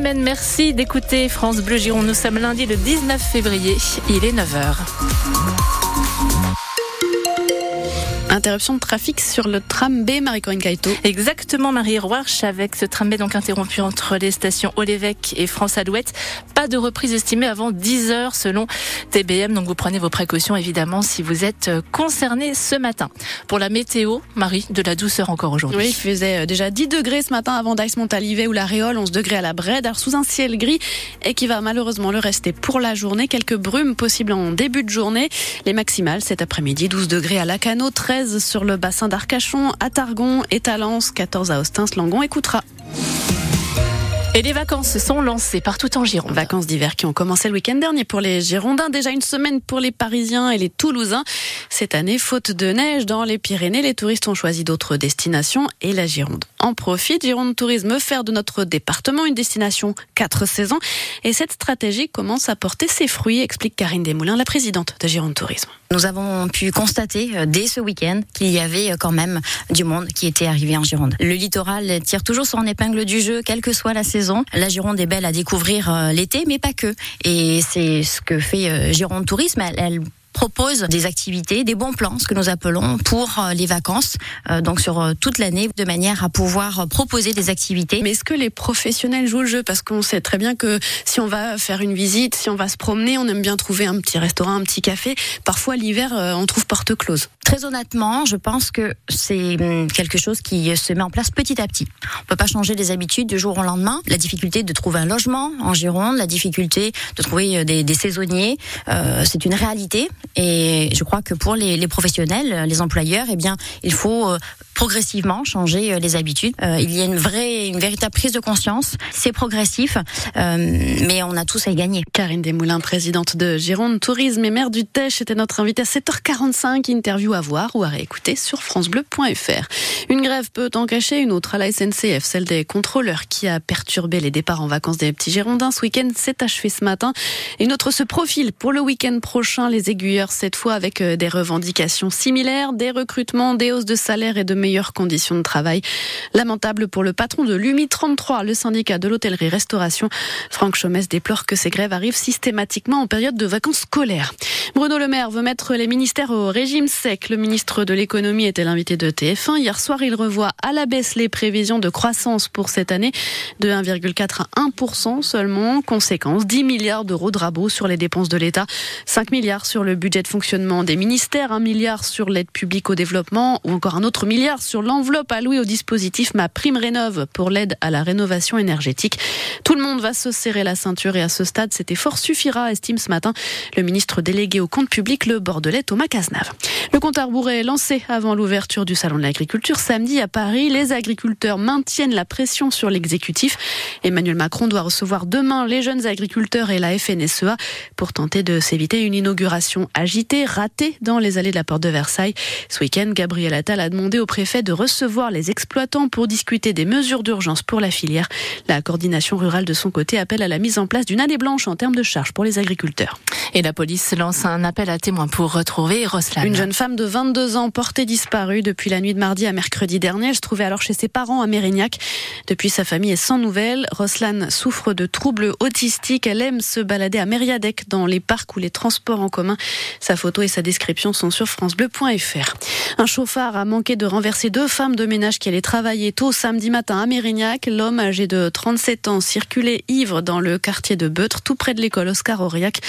Merci d'écouter France Bleu Gironde. Nous sommes lundi le 19 février. Il est 9h. Interruption de trafic sur le tram B, Marie-Corinne Caïto. Exactement, Marie Roarch, avec ce tram B donc interrompu entre les stations Olévêque et France Alouette. Pas de reprise estimée avant 10 heures selon TBM. Donc vous prenez vos précautions évidemment si vous êtes euh, concerné ce matin. Pour la météo, Marie, de la douceur encore aujourd'hui. Oui, il faisait euh, déjà 10 degrés ce matin avant Dax-Montalivet ou la Réole, 11 degrés à la Brède, sous un ciel gris et qui va malheureusement le rester pour la journée. Quelques brumes possibles en début de journée. Les maximales cet après-midi, 12 degrés à Lacano, 13 sur le bassin d'Arcachon, à Targon et Talence, 14 à Austin, Langon écoutera. Et les vacances sont lancées partout en Gironde. Vacances d'hiver qui ont commencé le week-end dernier pour les Girondins. Déjà une semaine pour les Parisiens et les Toulousains. Cette année, faute de neige dans les Pyrénées, les touristes ont choisi d'autres destinations et la Gironde en profite. Gironde Tourisme faire de notre département une destination quatre saisons. Et cette stratégie commence à porter ses fruits, explique Karine Desmoulins, la présidente de Gironde Tourisme. Nous avons pu constater euh, dès ce week-end qu'il y avait euh, quand même du monde qui était arrivé en Gironde. Le littoral tire toujours son épingle du jeu, quelle que soit la saison. La Gironde est belle à découvrir euh, l'été, mais pas que. Et c'est ce que fait Gironde Tourisme. Elle, propose des activités, des bons plans, ce que nous appelons pour euh, les vacances, euh, donc sur euh, toute l'année, de manière à pouvoir proposer des activités. Mais est-ce que les professionnels jouent le jeu? Parce qu'on sait très bien que si on va faire une visite, si on va se promener, on aime bien trouver un petit restaurant, un petit café. Parfois l'hiver, on trouve porte close. Très honnêtement, je pense que c'est hum, quelque chose qui se met en place petit à petit. On peut pas changer les habitudes du jour au lendemain. La difficulté de trouver un logement en Gironde, la difficulté de trouver des, des saisonniers, euh, c'est une réalité. Et je crois que pour les, les professionnels, les employeurs, eh bien, il faut euh, progressivement changer euh, les habitudes. Euh, il y a une vraie, une véritable prise de conscience. C'est progressif, mais on a tous à y gagner. Karine Desmoulins, présidente de Gironde Tourisme et maire du Tèche, était notre invitée à 7h45. Interview à voir ou à réécouter sur francebleu.fr. Une grève peut en cacher une autre à la SNCF, celle des contrôleurs qui a perturbé les départs en vacances des petits Girondins. Ce week-end s'est achevé ce matin. Une autre se profile pour le week-end prochain. Les cette fois avec euh, des revendications similaires, des recrutements, des hausses de salaire et de meilleures conditions de travail. Lamentable pour le patron de l'UMI 33, le syndicat de l'hôtellerie-restauration. Franck Chomès déplore que ces grèves arrivent systématiquement en période de vacances scolaires. Bruno Le Maire veut mettre les ministères au régime sec. Le ministre de l'économie était l'invité de TF1. Hier soir, il revoit à la baisse les prévisions de croissance pour cette année de 1,4 à 1% seulement. Conséquence, 10 milliards d'euros de rabot sur les dépenses de l'État, 5 milliards sur le budget de fonctionnement des ministères, un milliard sur l'aide publique au développement ou encore un autre milliard sur l'enveloppe allouée au dispositif Ma Prime Rénove pour l'aide à la rénovation énergétique. Tout le monde va se serrer la ceinture et à ce stade, cet effort suffira, estime ce matin le ministre délégué au compte public, le Bordelais Thomas Cazenave. Le compte à rebours est lancé avant l'ouverture du Salon de l'agriculture samedi à Paris. Les agriculteurs maintiennent la pression sur l'exécutif. Emmanuel Macron doit recevoir demain les jeunes agriculteurs et la FNSEA pour tenter de s'éviter une inauguration agité, raté dans les allées de la porte de Versailles. Ce week-end, Gabriel Attal a demandé au préfet de recevoir les exploitants pour discuter des mesures d'urgence pour la filière. La coordination rurale de son côté appelle à la mise en place d'une année blanche en termes de charges pour les agriculteurs. Et la police lance un appel à témoins pour retrouver Roslan. Une jeune femme de 22 ans portée disparue depuis la nuit de mardi à mercredi dernier. Elle se trouvait alors chez ses parents à Mérignac. Depuis, sa famille est sans nouvelles. Roslan souffre de troubles autistiques. Elle aime se balader à Mériadec dans les parcs ou les transports en commun. Sa photo et sa description sont sur francebleu.fr. Un chauffard a manqué de renverser deux femmes de ménage qui allaient travailler tôt samedi matin à Mérignac. L'homme âgé de 37 ans circulait ivre dans le quartier de Beutre, tout près de l'école Oscar Auriac.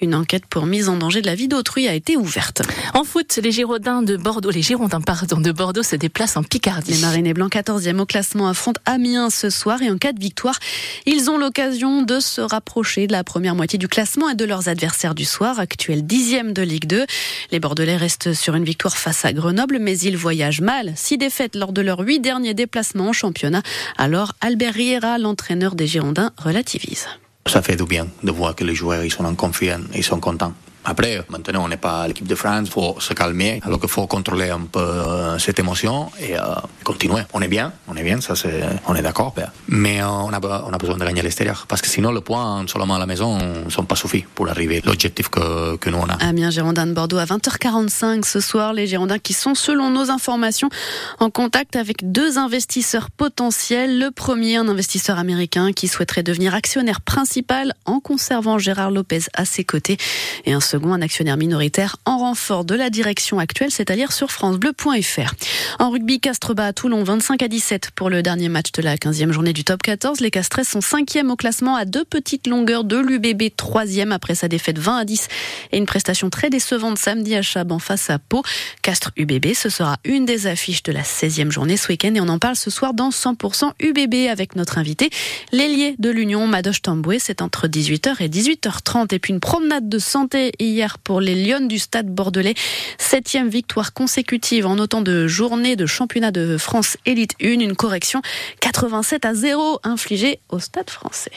Une enquête pour mise en danger de la vie d'autrui a été ouverte. En foot, les Girondins de Bordeaux, les Girondins pardon, de Bordeaux se déplacent en Picardie. Les Marinés Blancs 14e au classement affrontent Amiens ce soir et en cas de victoire, ils ont l'occasion de se rapprocher de la première moitié du classement et de leurs adversaires du soir, actuel 10e de Ligue 2. Les Bordelais restent sur une victoire face à Grenoble, mais ils voyagent mal. Six défaites lors de leurs huit derniers déplacements en championnat. Alors Albert Riera, l'entraîneur des Girondins, relativise. Ça fait du bien de voir que les joueurs ils sont en confiance, ils sont contents. Après, maintenant, on n'est pas l'équipe de France, faut se calmer, alors qu'il faut contrôler un peu euh, cette émotion et euh, continuer. On est bien, on est bien, ça c'est, on est d'accord, ben. mais euh, on, a, on a besoin de gagner l'extérieur, parce que sinon, le point seulement à la maison ne sont pas suffisants pour arriver l'objectif que, que nous on a. Amiens Girondin de Bordeaux à 20h45 ce soir, les Girondins qui sont, selon nos informations, en contact avec deux investisseurs potentiels. Le premier, un investisseur américain qui souhaiterait devenir actionnaire principal en conservant Gérard Lopez à ses côtés. Et un second, un actionnaire minoritaire en renfort de la direction actuelle, c'est-à-dire sur francebleu.fr. En rugby, Castres bat à Toulon 25 à 17 pour le dernier match de la 15e journée du top 14. Les Castres sont 5e au classement à deux petites longueurs de l'UBB 3e après sa défaite 20 à 10 et une prestation très décevante samedi à Chaban face à Pau. Castres UBB, ce sera une des affiches de la 16e journée ce week-end et on en parle ce soir dans 100% UBB avec notre invité, l'ailier de l'Union, Madoche Tamboué. C'est entre 18h et 18h30. Et puis une promenade de santé hier pour les Lions du Stade Bordelais. Septième victoire consécutive en autant de journées de championnat de France Élite 1. Une correction 87 à 0 infligée au Stade français.